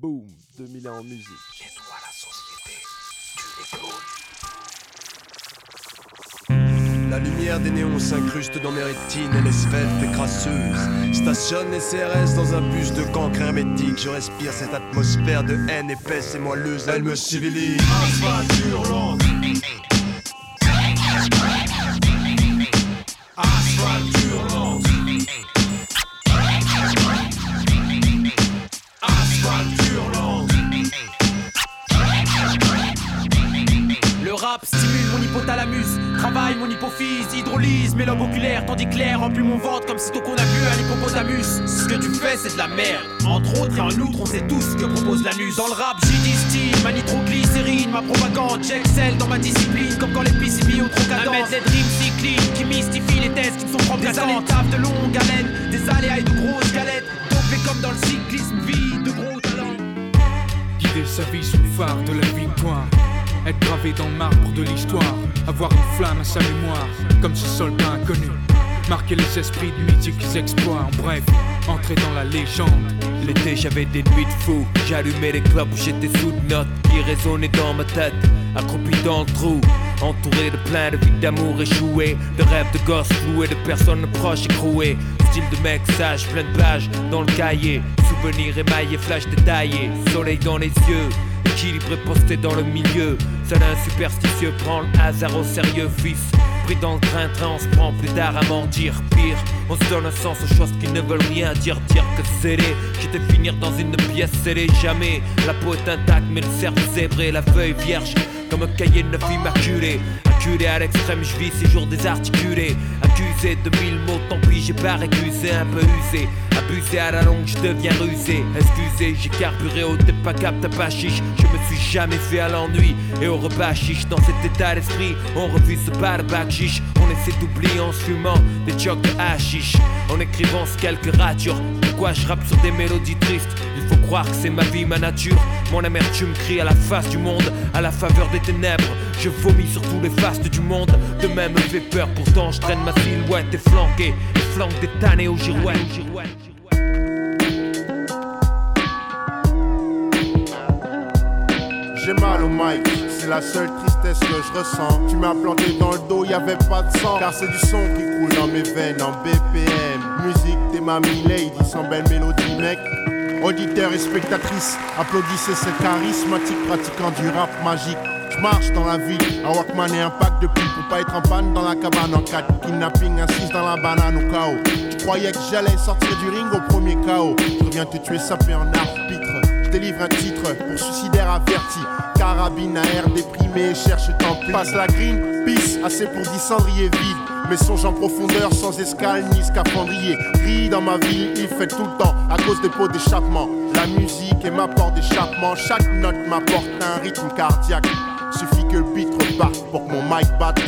Boom, 2000 ans en musique. Nettoie la société, tu. La lumière des néons s'incruste dans mes rétines, elle est svelte et crasseuse. Stationne les CRS dans un bus de cancre hermétique. Je respire cette atmosphère de haine épaisse et moelleuse. Elle me civilise. Remplit mon ventre comme si qu'on a vu un hippopotamus. Ce que tu fais, c'est de la merde. Entre autres et en outre, on sait tous ce que propose l'anus. Dans le rap, j'y distille ma nitroglycérine, ma propagande. J'excelle dans ma discipline, comme quand les PCB ont trop cadence. Des dreams qui mystifie les thèses qui ne sont propres Des de longue haleine, des aléas et de grosses galettes. Dopé comme dans le cyclisme, vie de gros talents. Guider sa vie sous le phare de la victoire. Être gravé dans le marbre de l'histoire. Avoir une flamme à sa mémoire, comme ce soldat inconnu. Marquer les esprits de mythiques exploits. En bref, entrer dans la légende. L'été j'avais des nuits de fou. J'allumais les clopes, j'étais sous de notes Qui résonnaient dans ma tête Accroupi dans le trou Entouré de plein de vies d'amour échouées De rêves de gosses floués De personnes proches écrouées. Style de mec sage, plein de pages dans le cahier. Souvenirs émaillés, flash détaillés Soleil dans les yeux Équilibré posté dans le milieu. Seul un superstitieux prend le hasard au sérieux fils Dans le train-train, on se prend plus tard à mentir. Pire, on se donne un sens aux choses qui ne veulent rien dire. Dire que scellé, j'étais finir dans une pièce scellée Jamais, la peau est intacte mais le cerveau zébré La feuille vierge, comme un cahier de neuf immaculé. Acculé à l'extrême, je vis ces jours désarticulés. Accusé de mille mots, tant pis j'ai pas récusé Un peu usé, abusé à la longue, je deviens rusé. Excusez, j'ai carburé au t'es pas cap, t'as pas chiche. Je me suis jamais fait à l'ennui. Et au repas Dans cet état d'esprit, on revue ce bar bac chiche. On essaie d'oublier en fumant des chocs de En écrivant ce quelques ratures Pourquoi je rappe sur des mélodies tristes. Il faut croire que c'est ma vie, ma nature. Mon amertume crie à la face du monde À la faveur des ténèbres. Je vomis sur tous les fastes du monde. De même me fait peur, pourtant je traîne ma silhouette Et flanqué, et flanque des tannées aux girouettes J'ai mal au mic, c'est la seule tristesse que je ressens. Tu m'as planté dans le dos, y avait pas de sang. Car c'est du son qui coule dans mes veines en BPM. Musique, t'es ma lady, sans belle mélodie, mec. Auditeurs et spectatrices, applaudissez ce charismatique pratiquant du rap magique. Je marche dans la ville, un Walkman et un pack de pile pour pas être en panne dans la cabane en 4 Kidnapping, assise dans la banane au chaos. Tu croyais que j'allais sortir du ring au premier chaos. Je reviens te tuer sapé en arbitre. Je délivre un titre pour suicidaire averti. Carabine à air déprimé, cherche temple. Passe la green, peace, assez pour 10 cendriers vides. Mes songes en profondeur, sans escale ni scaphandrier. Ris dans ma vie, il fait tout le temps à cause des pots d'échappement. La musique est ma porte d'échappement. Chaque note m'apporte un rythme cardiaque. Suffit que le beat reparte pour que mon mic batte.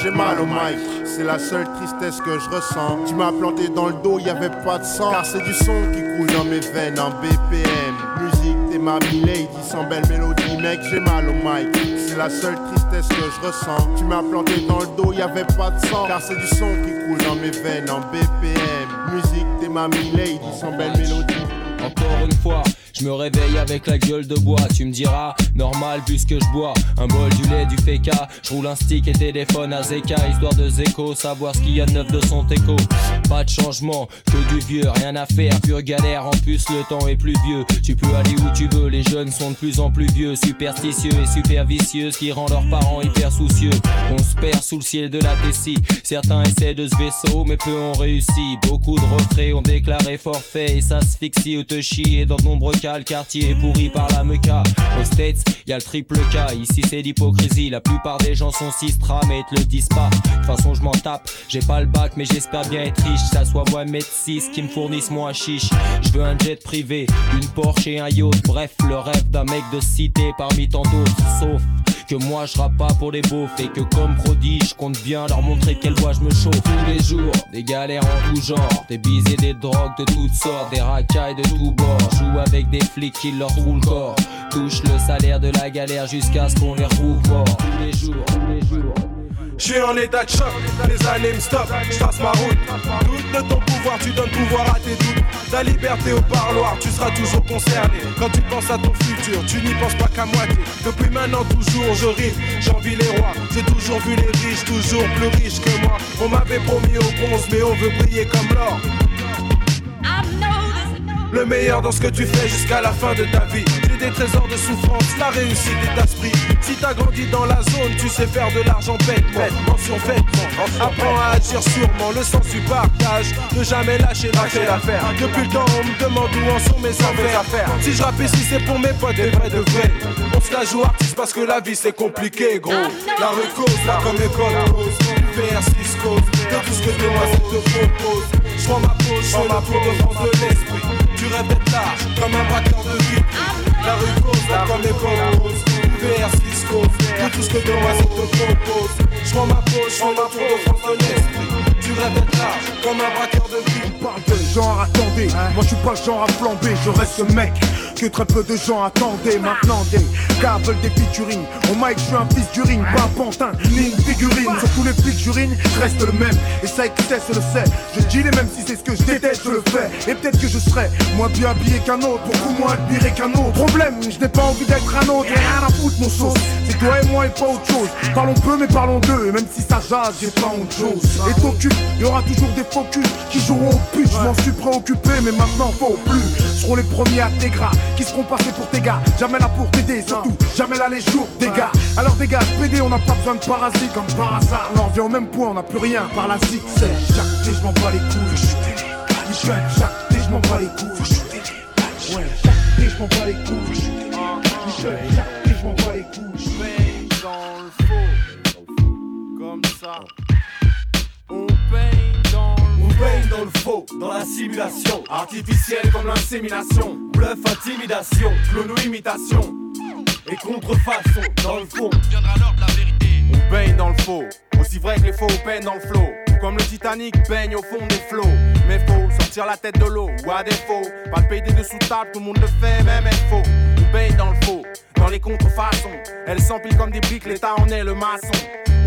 J'ai mal au mic, c'est la seule tristesse que je ressens. Tu m'as planté dans le dos, y avait pas de sang. Car c'est du son qui coule dans mes veines en BPM. Musique, t'es ma lady, sans belle mélodie, mec, j'ai mal au mic. C'est la seule tristesse que je ressens. Tu m'as planté dans le dos, y avait pas de sang. Car c'est du son qui coule dans mes veines en BPM. Musique, t'es ma lady, sans belle mélodie. Encore une fois, je me réveille avec la gueule de bois. Tu me diras, normal puisque je bois un bol du lait du féca. Je roule un stick et téléphone à Zeka, histoire de Zeko, savoir ce qu'il y a de neuf de son teco. Pas de changement, que du vieux, rien à faire, pure galère. En plus, le temps est plus vieux. Tu peux aller où tu veux, les jeunes sont de plus en plus vieux, superstitieux et super vicieux, ce qui rend leurs parents hyper soucieux. On se perd sous le ciel de la Tessie. Certains essaient de ce vaisseau, mais peu ont réussi. Beaucoup de retraits ont déclaré forfait et s'asphyxie ou te chie. Et dans de nombreux cas, le quartier est pourri par la meca. Aux States, y a le triple K. Ici, c'est l'hypocrisie. La plupart des gens sont sistra, mais te le disent pas. De toute façon, je m'en tape. J'ai pas le bac, mais j'espère bien être riche. Ça soit Mohamed 6 qui me fournissent mon chiche. Je veux un jet privé, une Porsche et un yacht. Bref, le rêve d'un mec de cité parmi tant d'autres. Sauf que moi je rappe pas pour les beaufs et que comme prodige je compte bien leur montrer quelle voix je me chauffe tous les jours. Des galères en tout genre des bises et des drogues de toutes sortes des racailles de tous bords. Joue avec des flics qui leur roulent le corps. Touche le salaire de la galère jusqu'à ce qu'on les retrouve morts. Tous les jours tous les jours. Je suis en état de choc, les années me stoppent, je ma route. Doute de ton pouvoir, tu donnes pouvoir à tes doutes. Ta liberté au parloir, tu seras toujours concerné. Quand tu penses à ton futur, tu n'y penses pas qu'à moitié. Depuis maintenant, toujours, je rime, j'envie les rois. J'ai toujours vu les riches, toujours plus riches que moi. On m'avait promis au bronze, mais on veut briller comme l'or. Le meilleur dans ce que tu fais jusqu'à la fin de ta vie. J'ai des trésors de souffrance, la réussite est esprit. Si t'as grandi dans la zone, tu sais faire de l'argent bête, mention faite. Apprends à agir sûrement, le sens du partage. Ne jamais lâcher l'affaire. Depuis le temps, on me demande où en sont mes affaires. Si je rappe ici, c'est pour mes potes, des vrais de vrais. On se la joue artiste parce que la vie c'est compliqué, gros. La rue cause, là comme école cause. PR6 cause, de tout ce que demoiselle te propose. Je prends ma pause, je ma peau de France de l'esprit. Tu rêves d'être large, comme un braqueur de vie. La rue cause, là comme école cause. PR6 cause, de tout ce que demoiselle te propose. Je prends ma pause, je ma peau de de l'esprit. Tu comme un braqueur de vie. On parle de genre, attendez. Moi, je suis pas le genre à flamber, je reste ce mec que très peu de gens attendaient. Maintenant, des gars veulent des featuring. Au mic, je suis un fils du ring, pas un pantin, ni une figurine. Sur tous les j'urine, je reste le même. Et ça, excès, je le sais. Je dis les mêmes si c'est ce que je déteste, je le fais. Et peut-être que je serais moins bien habillé qu'un autre, beaucoup moins admiré qu'un autre. Problème, je n'ai pas envie d'être un autre. Et rien à foutre, mon sauce. C'est toi et moi et pas autre chose. Parlons peu, mais parlons d'eux. Et même si ça jase, j'ai pas honte chose. Et t'occupe, y aura toujours des focus qui joueront au pute. Je m'en suis préoccupé, mais maintenant faut plus. Seront les premiers à tes gras qui seront passés pour tes gars. Jamais là pour t'aider, surtout jamais là les jours des gars. Alors des gars, on n'a pas besoin de parasites comme par hasard. On en revient au même point, on n'a plus rien par la zig. C'est chaque thé, je m'en bats les couilles. Michel, chaque thé, je m'en bats les couilles. Ouais, chaque thé, je m'en bats les couilles. Michel, chaque je m'en bats les couilles. dans le faux, comme ça. Dans la simulation Artificielle comme l'insémination Bluff, intimidation, clono imitation Et contrefaçon dans le fond Viendra l'heure de la vérité. On baigne dans le faux, aussi vrai que les faux peignent dans le flot. Comme le Titanic baigne au fond des flots. Mais faut sortir la tête de l'eau, ou à défaut. Pas le payer des dessous table, tout le monde le fait, même elle faux. On baigne dans le faux, dans les contrefaçons. Elles s'empilent comme des briques, l'État en est le maçon.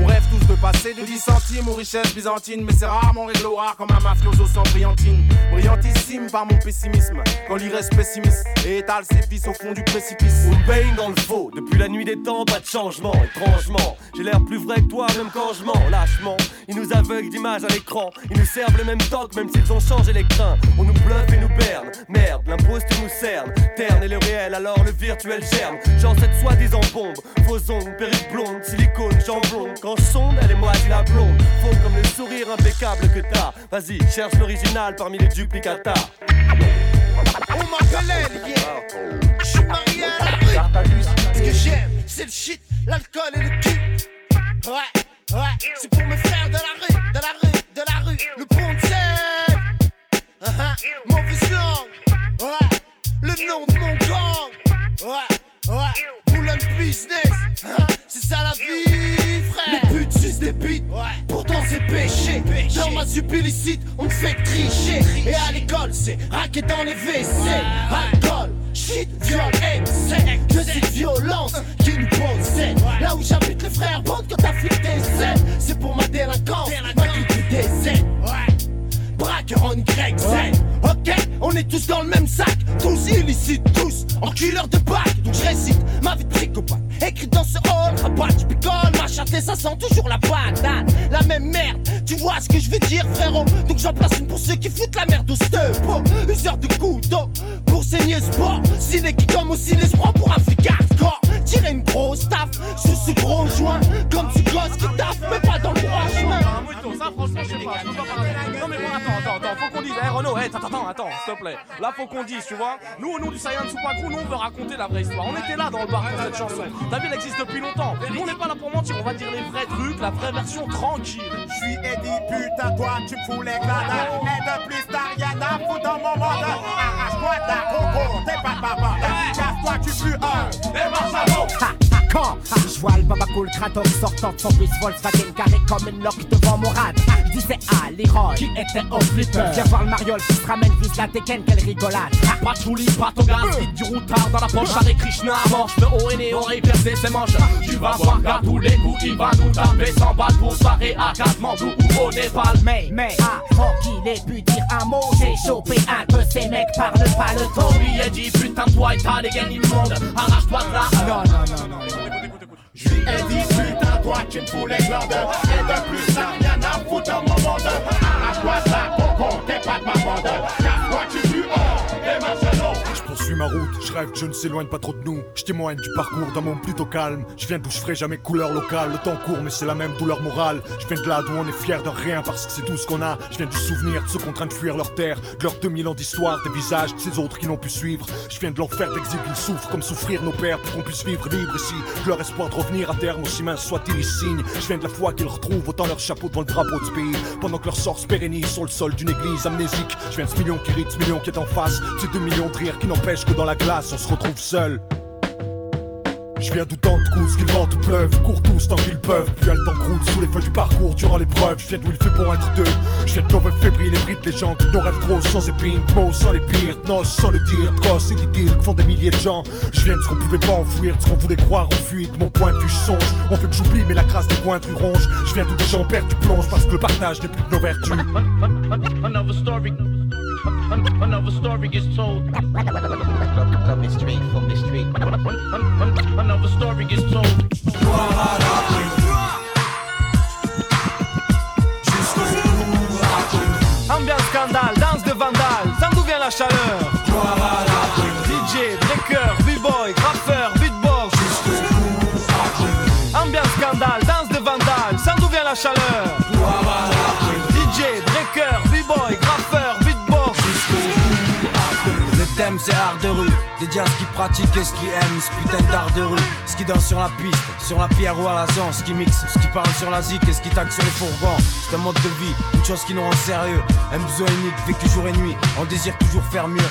On rêve tous de passer de 10 centimes aux richesses byzantines, mais c'est rarement réglo rare comme un mafioso sans brillantine. Brillantissime par mon pessimisme, quand l'il reste pessimiste et étale ses vices au fond du précipice. On baigne dans le faux, depuis la nuit des temps, pas de changement, étrangement. J'ai l'air plus vrai que toi, même quand je mens, lâchement. Ils nous aveuglent d'images à l'écran, ils nous servent le même toc, même s'ils ont changé les crins. On nous bluffe et nous berne, merde, l'imposture nous cerne. Terne et le réel, alors le virtuel germe. Genre cette soi-disant bombe, faux ongles, perruque blonde, silicone, blondes. Quand je sonde, elle est moitié la blonde. Faux comme le sourire impeccable que t'as. Vas-y, cherche l'original parmi les duplicata. On m'appelle elle, yeah. Je suis marié à la rue. Ce que j'aime, c'est le shit, l'alcool et le cul. Ouais, ouais, c'est pour mes frères de la rue, de la rue, Sup illicite, on me fait tricher. Et à l'école, c'est raquer dans les WC. Alcool, shit, viol, excès. Que cette violence qui nous possède. Là où j'habite, les frères bande quand t'as flic des ailes. C'est pour ma délinquance, ma culture des ailes. Braqueur en YZ Ok, on est tous dans le même sac Tous illicites, tous enculeurs de bac Je récite ma vie de psychopathe. Écrit dans ce hall, rabat, je picole. Ma et ça sent toujours la patate La même merde, tu vois ce que je veux dire frérot. Donc j'en place une pour ceux qui foutent la merde au stepo Useur de couteau pour saigner sport. Ciné qui comme aussi les prend pour un Renaud, eh, attends, attends, attends, s'il te plaît. Là faut qu'on dise, tu vois, nous au nom du Saiyan Supaku, nous on veut raconter la vraie histoire. On était là dans le bar pour cette chanson. Ta ville existe depuis longtemps. Nous on n'est pas là pour mentir, on va dire les vrais trucs, la vraie version tranquille. Je suis Eddie, putain, toi tu fous les gradins. Et de plus t'as rien à foutre dans mon monde. Arrache-toi ta coco, t'es pas papa. Casse-toi, tu plus un. Et Marcelo Ha, ha, Quand je vois le baba cool sortant de son bus Volkswagen carré comme une loque devant mon rad. Je disais ah l'héros qui était au flipper. Viens voir le mariole qui se ramène vise la Tekken, quelle rigolade. Pas de chouli, pas ton gaz, du routard dans la poche avec Krishna Amorce le haut et on percer ses manches Tu vas voir qu'à tous les coups il va nous taper sans balle pour soirée à Kathmandu ou au Népal Mais, mais, avant qu'il ait pu dire un mot J'ai chopé un peu ces mecs pas le ton Lui a dit putain toi et ta dégaine immonde Arrache-toi de là Non, non, non, non Je dit putain toi tu me fous les glandes. Et de plus ça rien à foutre mon monde Arrache-toi ça je rêve je ne s'éloigne pas trop de nous. Je témoigne du parcours d'un monde plutôt calme. Je viens d'où je ferai jamais couleur locale. Le temps court, mais c'est la même douleur morale. Je viens de là d'où on est fier de rien parce que c'est tout ce qu'on a. Je viens du souvenir de ceux train de fuir leur terre, de leurs 2000 ans d'histoire, des visages de ces autres qui n'ont pu suivre. Je viens de l'enfer d'exil qu'ils souffrent comme souffrir nos pères pour qu'on puisse vivre libre ici. Que leur espoir de revenir à terme, aussi mince soit-il, signe. Je viens de la foi qu'ils retrouvent autant leur chapeau devant le drapeau de pays. Pendant que leur sort se pérennise sur le sol d'une église amnésique. Je viens de ce million qui rit, ce million qui est en face. Ces deux millions de rires qui n'empêchent que dans la glace se retrouve seul. Je viens d'où tant de coups, qu'ils vente pleuve, courent tous tant qu'ils peuvent. Puis le temps croule sous les feux du parcours durant l'épreuve. Je viens d'où il fait bon être deux. Je viens de nos rêves fébriles, les gens qui nos rêves gros sans épines, mots sans les pires, noces sans le dire, grosses et que font des milliers de gens. Je viens de ce qu'on pouvait pas enfouir, de ce qu'on voulait croire en fuite. Mon point de vue songe, on fait que j'oublie, mais la crasse des points du ronge. Je viens d'où des gens perdent du plonge parce que le partage n'est plus de nos vertus. Another story. Gets told. Coming straight from the street. Another story gets told. Ambiance scandale, danse de vandale, ça d'où vient la chaleur DJ, breaker, b-boy, graffeur, beatbox Ambiance scandale, danse de vandale, ça d'où vient la chaleur DJ, breaker, c'est art de rue, à ce qui pratique et ce qui aime ce putain d'art de rue. Ce qui danse sur la piste, sur la pierre ou à la zone. Ce qui mixe, ce qui parle sur la zik et ce qui tague sur les fourgons. C'est un mode de vie, une chose qui nous rend sérieux. Un besoin unique, vécu jour et nuit, on désire toujours faire mieux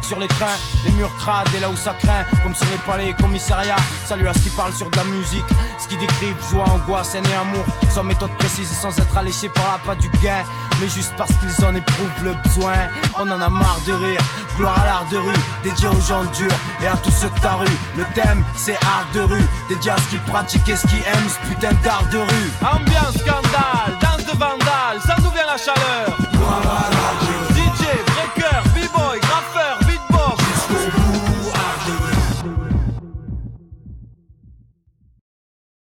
sur les trains, les murs crades et là où ça craint, comme sur les palais et commissariats. Salut à ce qui parle sur de la musique, ce qui décrit joie, angoisse, haine et amour, sans méthode précise et sans être alléché par la pas du gain, mais juste parce qu'ils en éprouvent le besoin. On en a marre de rire, gloire à l'art de rue, dédié aux gens durs et à tous ceux de ta rue. Le thème c'est art de rue, dédié à ce qui pratique et ce qui aime ce putain d'art de rue. Ambiance scandale, danse de vandale, ça nous vient la chaleur